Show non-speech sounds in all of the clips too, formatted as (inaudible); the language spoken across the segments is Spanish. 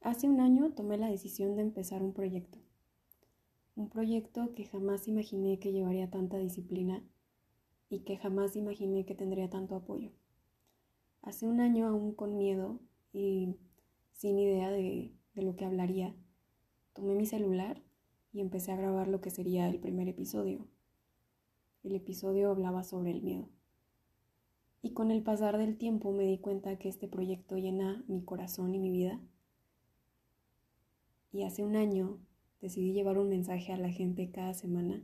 Hace un año tomé la decisión de empezar un proyecto. Un proyecto que jamás imaginé que llevaría tanta disciplina y que jamás imaginé que tendría tanto apoyo. Hace un año, aún con miedo y sin idea de, de lo que hablaría, tomé mi celular y empecé a grabar lo que sería el primer episodio. El episodio hablaba sobre el miedo. Y con el pasar del tiempo me di cuenta que este proyecto llena mi corazón y mi vida y hace un año decidí llevar un mensaje a la gente cada semana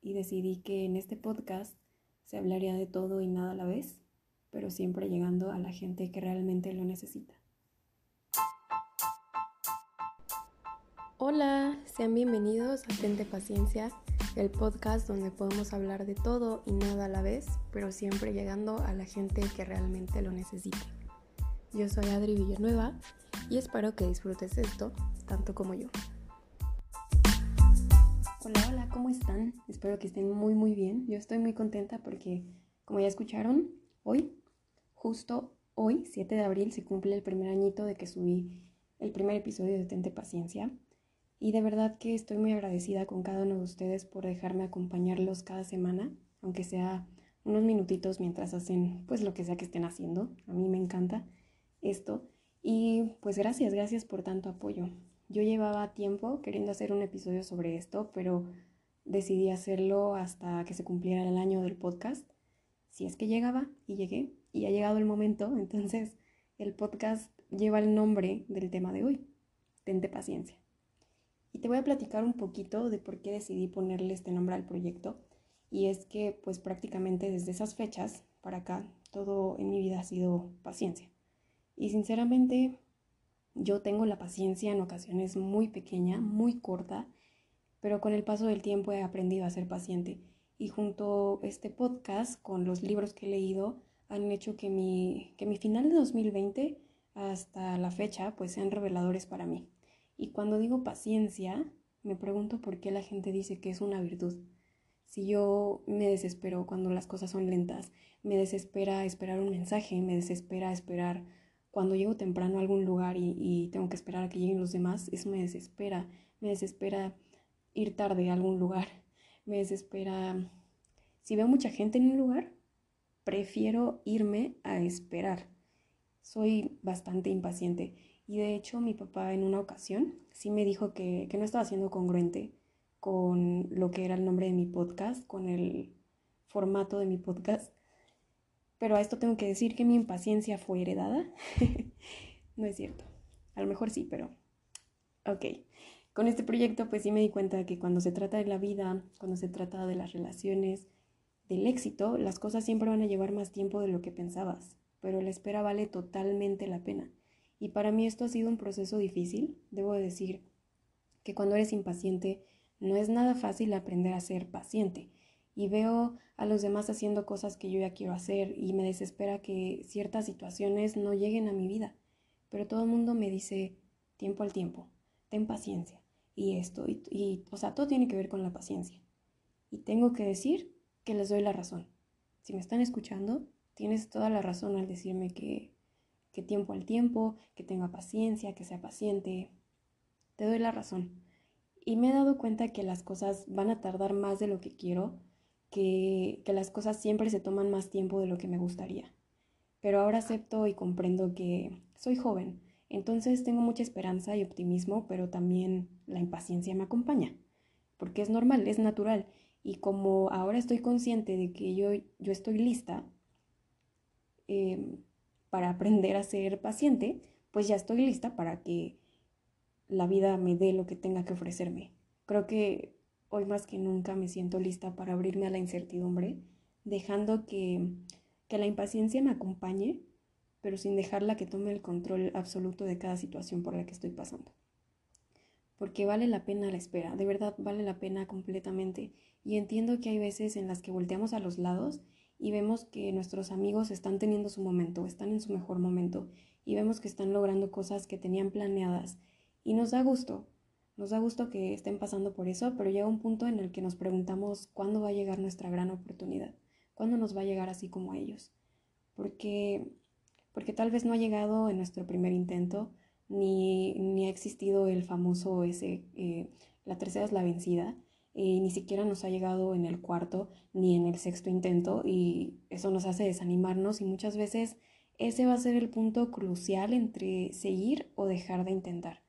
y decidí que en este podcast se hablaría de todo y nada a la vez, pero siempre llegando a la gente que realmente lo necesita. Hola, sean bienvenidos a Tente Paciencia, el podcast donde podemos hablar de todo y nada a la vez, pero siempre llegando a la gente que realmente lo necesita. Yo soy Adri Villanueva y espero que disfrutes esto tanto como yo. Hola, hola, ¿cómo están? Espero que estén muy, muy bien. Yo estoy muy contenta porque, como ya escucharon, hoy, justo hoy, 7 de abril, se cumple el primer añito de que subí el primer episodio de Tente Paciencia. Y de verdad que estoy muy agradecida con cada uno de ustedes por dejarme acompañarlos cada semana, aunque sea unos minutitos mientras hacen pues lo que sea que estén haciendo. A mí me encanta esto. Y pues gracias, gracias por tanto apoyo. Yo llevaba tiempo queriendo hacer un episodio sobre esto, pero decidí hacerlo hasta que se cumpliera el año del podcast. Si es que llegaba y llegué y ha llegado el momento, (laughs) entonces el podcast lleva el nombre del tema de hoy, Tente paciencia. Y te voy a platicar un poquito de por qué decidí ponerle este nombre al proyecto. Y es que pues prácticamente desde esas fechas para acá todo en mi vida ha sido paciencia. Y sinceramente, yo tengo la paciencia en ocasiones muy pequeña, muy corta, pero con el paso del tiempo he aprendido a ser paciente. Y junto este podcast, con los libros que he leído, han hecho que mi, que mi final de 2020 hasta la fecha pues sean reveladores para mí. Y cuando digo paciencia, me pregunto por qué la gente dice que es una virtud. Si yo me desespero cuando las cosas son lentas, me desespera esperar un mensaje, me desespera esperar cuando llego temprano a algún lugar y, tengo que esperar a que lleguen los demás, eso me desespera. Me desespera ir tarde a algún lugar. (laughs) Me desespera... Si veo mucha gente en un lugar, prefiero irme a esperar. Soy bastante impaciente. Y de hecho mi papá en una ocasión sí me dijo que, que no estaba siendo congruente con lo que era el nombre de mi podcast, con el formato de mi podcast. Pero a esto tengo que decir que mi impaciencia fue heredada. (laughs) no es cierto. A lo mejor sí, pero... Ok. Con este proyecto pues sí me di cuenta que cuando se trata de la vida, cuando se trata de las relaciones, del éxito, las cosas siempre van a llevar más tiempo de lo que pensabas, pero la espera vale totalmente la pena. Y para mí esto ha sido un proceso difícil. Debo decir que cuando eres impaciente no es nada fácil aprender a ser paciente y veo a los demás haciendo cosas que yo ya quiero hacer y me desespera que ciertas situaciones no lleguen a mi vida. Pero todo el mundo me dice tiempo al tiempo, ten paciencia y esto, y, y, o sea, todo tiene que ver con la paciencia. Y tengo que decir que les doy la razón. Si me están escuchando, tienes toda la razón al decirme que, que tiempo al tiempo, que tenga paciencia, que sea paciente. Te doy la razón. Y me he dado cuenta que las cosas van a tardar más de lo que quiero que, las cosas siempre se toman más tiempo de lo que me gustaría. Pero ahora acepto y comprendo que soy joven, entonces tengo mucha esperanza y optimismo, pero también la impaciencia me acompaña, porque es normal, es natural. Y como ahora estoy consciente de que yo, yo estoy lista em, para aprender a ser paciente, pues ya estoy lista para que la vida me dé lo que tenga que ofrecerme. Creo que hoy más que nunca me siento lista para abrirme a la incertidumbre, dejando que, que la impaciencia me acompañe, pero sin dejarla que tome el control absoluto de cada situación por la que estoy pasando. Porque vale la pena la espera, de verdad vale la pena completamente. Y entiendo que hay veces en las que volteamos a los lados y vemos que nuestros amigos están teniendo su momento, están en su mejor momento, y vemos que están logrando cosas que tenían planeadas. Y nos da gusto, nos da gusto que estén pasando por eso, pero llega un punto en el que nos preguntamos cuándo va a llegar nuestra gran oportunidad, cuándo nos va a llegar así como a ellos. Porque, porque tal vez no ha llegado en nuestro primer intento, ni, ni ha existido el famoso ese, eh, la tercera es la vencida, y ni siquiera nos ha llegado en el cuarto ni en el sexto intento y eso nos hace desanimarnos y muchas veces ese va a ser el punto crucial entre seguir o dejar de intentar.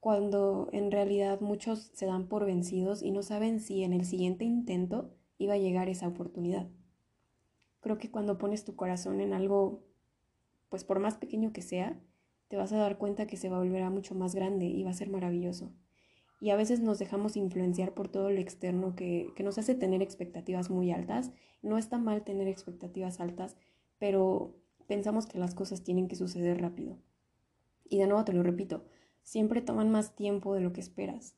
Cuando en realidad muchos se dan por vencidos y no saben si en el siguiente intento iba a llegar esa oportunidad. Creo que cuando pones tu corazón en algo, pues por más pequeño que sea, te vas a dar cuenta que se va a volver a mucho más grande y va a ser maravilloso y a veces nos dejamos influenciar por todo lo externo que, nos hace tener expectativas muy altas. No está mal tener expectativas altas, pero pensamos que las cosas tienen que suceder rápido. Y de nuevo te lo repito, siempre toman más tiempo de lo que esperas.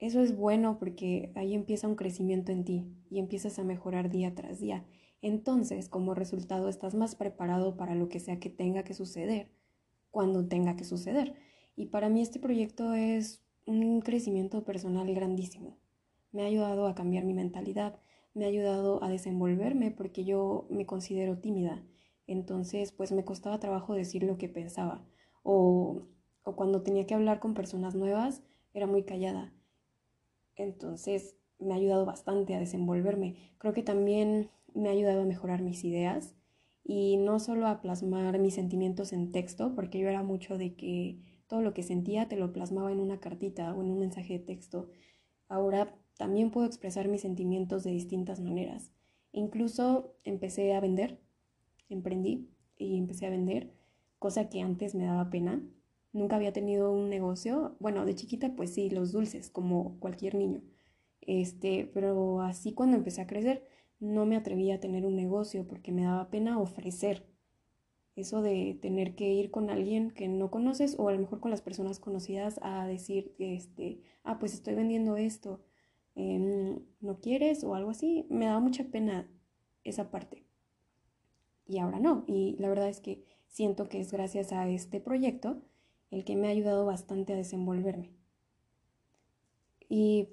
Eso es bueno porque ahí empieza un crecimiento en ti y empiezas a mejorar día tras día. Entonces, como resultado, estás más preparado para lo que sea que tenga que suceder, cuando tenga que suceder. Y para mí este proyecto es un crecimiento personal grandísimo. Me ha ayudado a cambiar mi mentalidad, me ha ayudado a desenvolverme porque yo me considero tímida. Entonces, pues me costaba trabajo decir lo que pensaba. O, o cuando tenía que hablar con personas nuevas, era muy callada. Entonces, me ha ayudado bastante a desenvolverme. Creo que también me ha ayudado a mejorar mis ideas y no solo a plasmar mis sentimientos en texto, porque yo era mucho de que todo lo que sentía te lo plasmaba en una cartita o en un mensaje de texto. Ahora también puedo expresar mis sentimientos de distintas maneras. Incluso empecé a vender, emprendí y empecé a vender, cosa que antes me daba pena. Nunca había tenido un negocio. Bueno, de chiquita pues sí, los dulces, como cualquier niño. Este, pero así cuando empecé a crecer, no me atrevía a tener un negocio porque me daba pena ofrecer eso de tener que ir con alguien que no conoces o a lo mejor con las personas conocidas a decir, este, ah, pues estoy vendiendo esto, em, ¿no quieres? o algo así, me daba mucha pena esa parte. Y ahora no, y la verdad es que siento que es gracias a este proyecto el que me ha ayudado bastante a desenvolverme. Y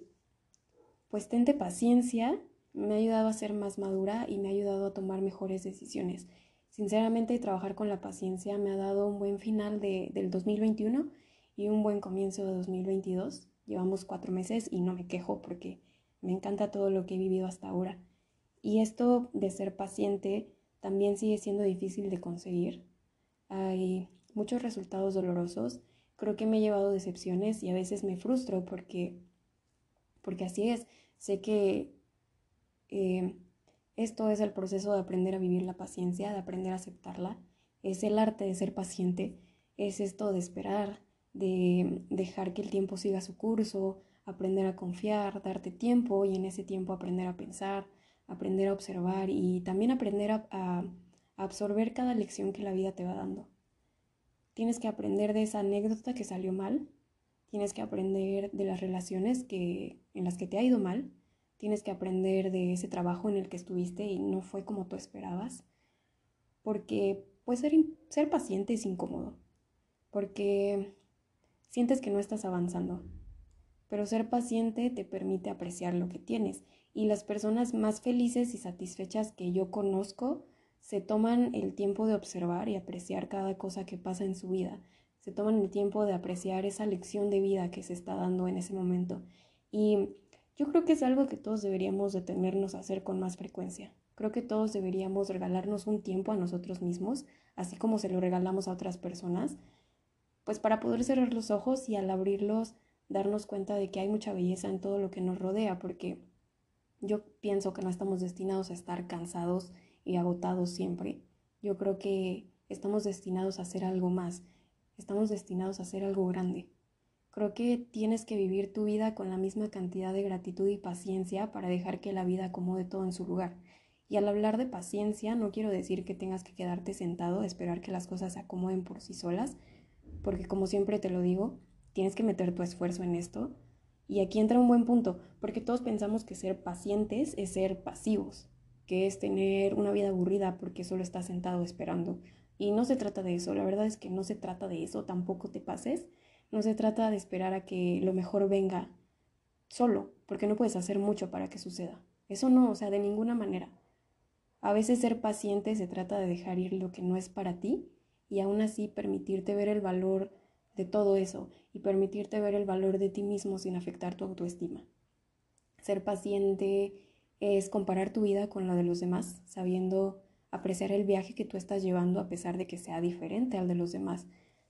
pues tente paciencia, me ha ayudado a ser más madura y me ha ayudado a tomar mejores decisiones. Sinceramente, trabajar con la paciencia me ha dado un buen final de, del 2021 y un buen comienzo de 2022. Llevamos cuatro meses y no me quejo porque me encanta todo lo que he vivido hasta ahora. Y esto de ser paciente también sigue siendo difícil de conseguir. Hay muchos resultados dolorosos. Creo que me he llevado decepciones y a veces me frustro porque, porque así es. Sé que eh, esto es el proceso de aprender a vivir la paciencia, de aprender a aceptarla. Es el arte de ser paciente, es esto de esperar, de dejar que el tiempo siga su curso, aprender a confiar, darte tiempo y en ese tiempo aprender a pensar, aprender a observar y también aprender a, absorber cada lección que la vida te va dando. Tienes que aprender de esa anécdota que salió mal, tienes que aprender de las relaciones que, en las que te ha ido mal Tienes que aprender de ese trabajo en el que estuviste y no fue como tú esperabas. Porque puede ser, ser paciente es incómodo. Porque sientes que no estás avanzando. Pero ser paciente te permite apreciar lo que tienes. Y las personas más felices y satisfechas que yo conozco se toman el tiempo de observar y apreciar cada cosa que pasa en su vida. Se toman el tiempo de apreciar esa lección de vida que se está dando en ese momento. Y yo creo que es algo que todos deberíamos detenernos a hacer con más frecuencia. Creo que todos deberíamos regalarnos un tiempo a nosotros mismos, así como se lo regalamos a otras personas, pues para poder cerrar los ojos y al abrirlos darnos cuenta de que hay mucha belleza en todo lo que nos rodea, porque yo pienso que no estamos destinados a estar cansados y agotados siempre. Yo creo que estamos destinados a hacer algo más, estamos destinados a hacer algo grande. Creo que tienes que vivir tu vida con la misma cantidad de gratitud y paciencia para dejar que la vida acomode todo en su lugar. Y al hablar de paciencia no quiero decir que tengas que quedarte sentado a esperar que las cosas se acomoden por sí solas, porque como siempre te lo digo, tienes que meter tu esfuerzo en esto. Y aquí entra un buen punto, porque todos pensamos que ser pacientes es ser pasivos, que es tener una vida aburrida porque solo estás sentado esperando. Y no se trata de eso, la verdad es que no se trata de eso, tampoco te pases no se trata de esperar a que lo mejor venga solo, porque no puedes hacer mucho para que suceda. Eso no, o sea, de ninguna manera. A veces ser paciente se trata de dejar ir lo que no es para ti y aún así permitirte ver el valor de todo eso y permitirte ver el valor de ti mismo sin afectar tu autoestima. Ser paciente es comparar tu vida con la de los demás, sabiendo apreciar el viaje que tú estás llevando a pesar de que sea diferente al de los demás.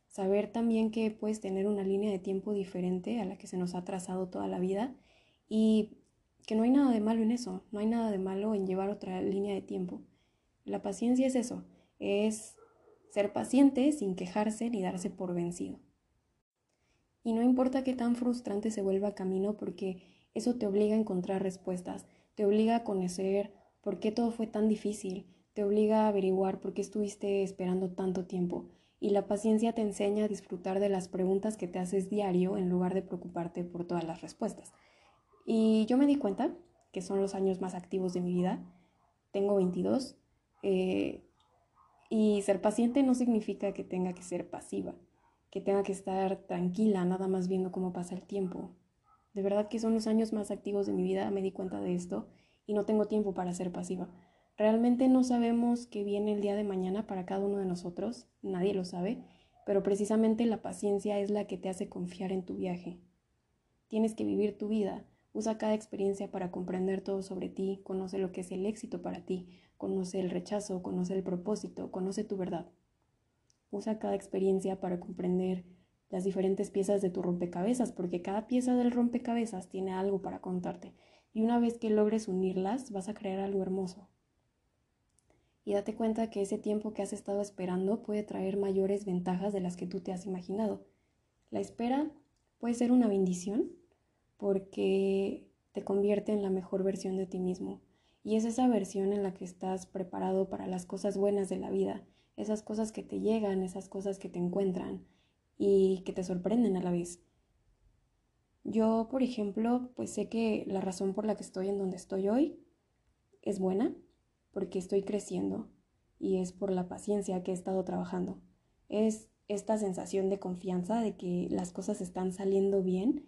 Saber también que puedes tener una línea de tiempo diferente a la que se nos ha trazado toda la vida y que no hay nada de malo en eso, no hay nada de malo en llevar otra línea de tiempo. La paciencia es eso, es ser paciente sin quejarse ni darse por vencido. Y no importa qué tan frustrante se vuelva camino porque eso te obliga a encontrar respuestas, te obliga a conocer por qué todo fue tan difícil, te obliga a averiguar por qué estuviste esperando tanto tiempo. Y la paciencia te enseña a disfrutar de las preguntas que te haces diario en lugar de preocuparte por todas las respuestas. Y yo me di cuenta que son los años más activos de mi vida. Tengo 22. Eh, y ser paciente no significa que tenga que ser pasiva, que tenga que estar tranquila, nada más viendo cómo pasa el tiempo. De verdad que son los años más activos de mi vida, me di cuenta de esto y no tengo tiempo para ser pasiva. Realmente no sabemos qué viene el día de mañana para cada uno de nosotros, nadie lo sabe, pero precisamente la paciencia es la que te hace confiar en tu viaje. Tienes que vivir tu vida, Usa cada experiencia para comprender todo sobre ti, conoce lo que es el éxito para ti, conoce el rechazo, conoce el propósito, conoce tu verdad. Usa cada experiencia para comprender las diferentes piezas de tu rompecabezas, porque cada pieza del rompecabezas tiene algo para contarte. Y una vez que logres unirlas, vas a crear algo hermoso. Y date cuenta que ese tiempo que has estado esperando puede traer mayores ventajas de las que tú te has imaginado. La espera puede ser una bendición porque te convierte en la mejor versión de ti mismo. Y es esa versión en la que estás preparado para las cosas buenas de la vida, esas cosas que te llegan, esas cosas que te encuentran y que te sorprenden a la vez. Yo, por ejemplo, pues sé que la razón por la que estoy en donde estoy hoy es buena, porque estoy creciendo y es por la paciencia que he estado trabajando. Es esta sensación de confianza de que las cosas están saliendo bien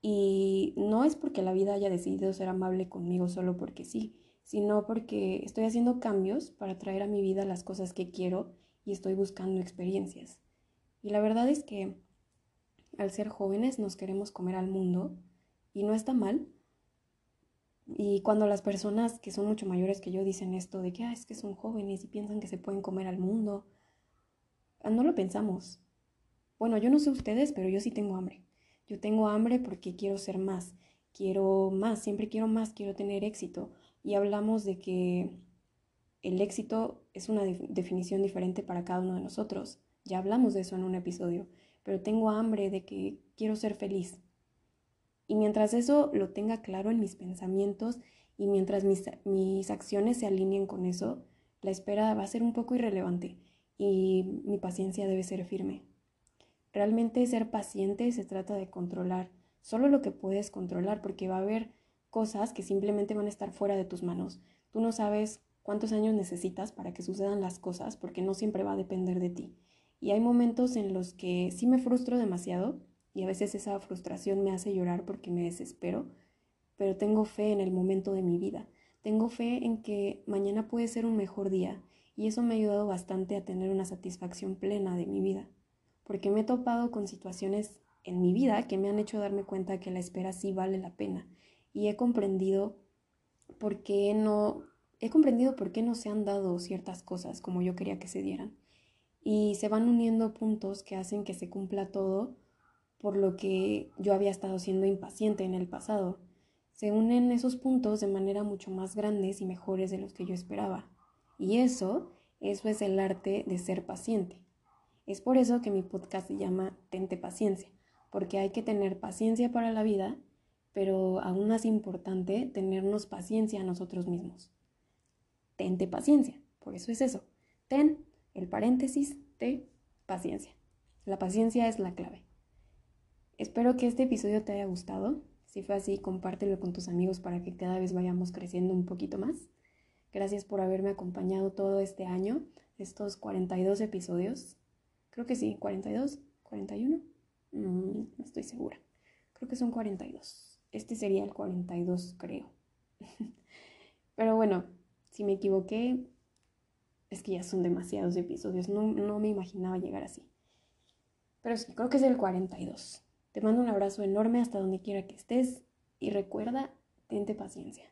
y no es porque la vida haya decidido ser amable conmigo solo porque sí, sino porque estoy haciendo cambios para traer a mi vida las cosas que quiero y estoy buscando experiencias. Y la verdad es que al ser jóvenes nos queremos comer al mundo y no está mal. Y cuando las personas que son mucho mayores que yo dicen esto de que ah, es que son jóvenes y piensan que se pueden comer al mundo, ah, no lo pensamos. Bueno, yo no sé ustedes, pero yo sí tengo hambre. Yo tengo hambre porque quiero ser más, quiero más, siempre quiero más, quiero tener éxito. Y hablamos de que el éxito es una definición diferente para cada uno de nosotros. Ya hablamos de eso en un episodio, pero tengo hambre de que quiero ser feliz. Y mientras eso lo tenga claro en mis pensamientos y mientras mis, mis acciones se alineen con eso, la espera va a ser un poco irrelevante y mi paciencia debe ser firme. Realmente ser paciente se trata de controlar solo lo que puedes controlar porque va a haber cosas que simplemente van a estar fuera de tus manos. Tú no sabes cuántos años necesitas para que sucedan las cosas porque no siempre va a depender de ti. Y hay momentos en los que sí me frustro demasiado y a veces esa frustración me hace llorar porque me desespero, pero tengo fe en el momento de mi vida. Tengo fe en que mañana puede ser un mejor día y eso me ha ayudado bastante a tener una satisfacción plena de mi vida porque me he topado con situaciones en mi vida que me han hecho darme cuenta que la espera sí vale la pena y he comprendido por qué no he comprendido por qué no se han dado ciertas cosas como yo quería que se dieran y se van uniendo puntos que hacen que se cumpla todo por lo que yo había estado siendo impaciente en el pasado. Se unen esos puntos de manera mucho más grandes y mejores de los que yo esperaba. Y eso, eso es el arte de ser paciente. Es por eso que mi podcast se llama Tente paciencia, porque hay que tener paciencia para la vida, pero aún más importante, tenernos paciencia a nosotros mismos. Tente paciencia, por eso es eso. Ten el paréntesis de paciencia. La paciencia es la clave. Espero que este episodio te haya gustado. Si fue así, compártelo con tus amigos para que cada vez vayamos creciendo un poquito más. Gracias por haberme acompañado todo este año, estos 42 episodios. Creo que sí, 42, 41. Mm, no estoy segura. Creo que son 42. Este sería el 42, creo. (laughs) Pero bueno, si me equivoqué, es que ya son demasiados episodios. No, no me imaginaba llegar así. Pero sí, creo que es el 42. Te mando un abrazo enorme hasta donde quiera que estés y recuerda, tente paciencia.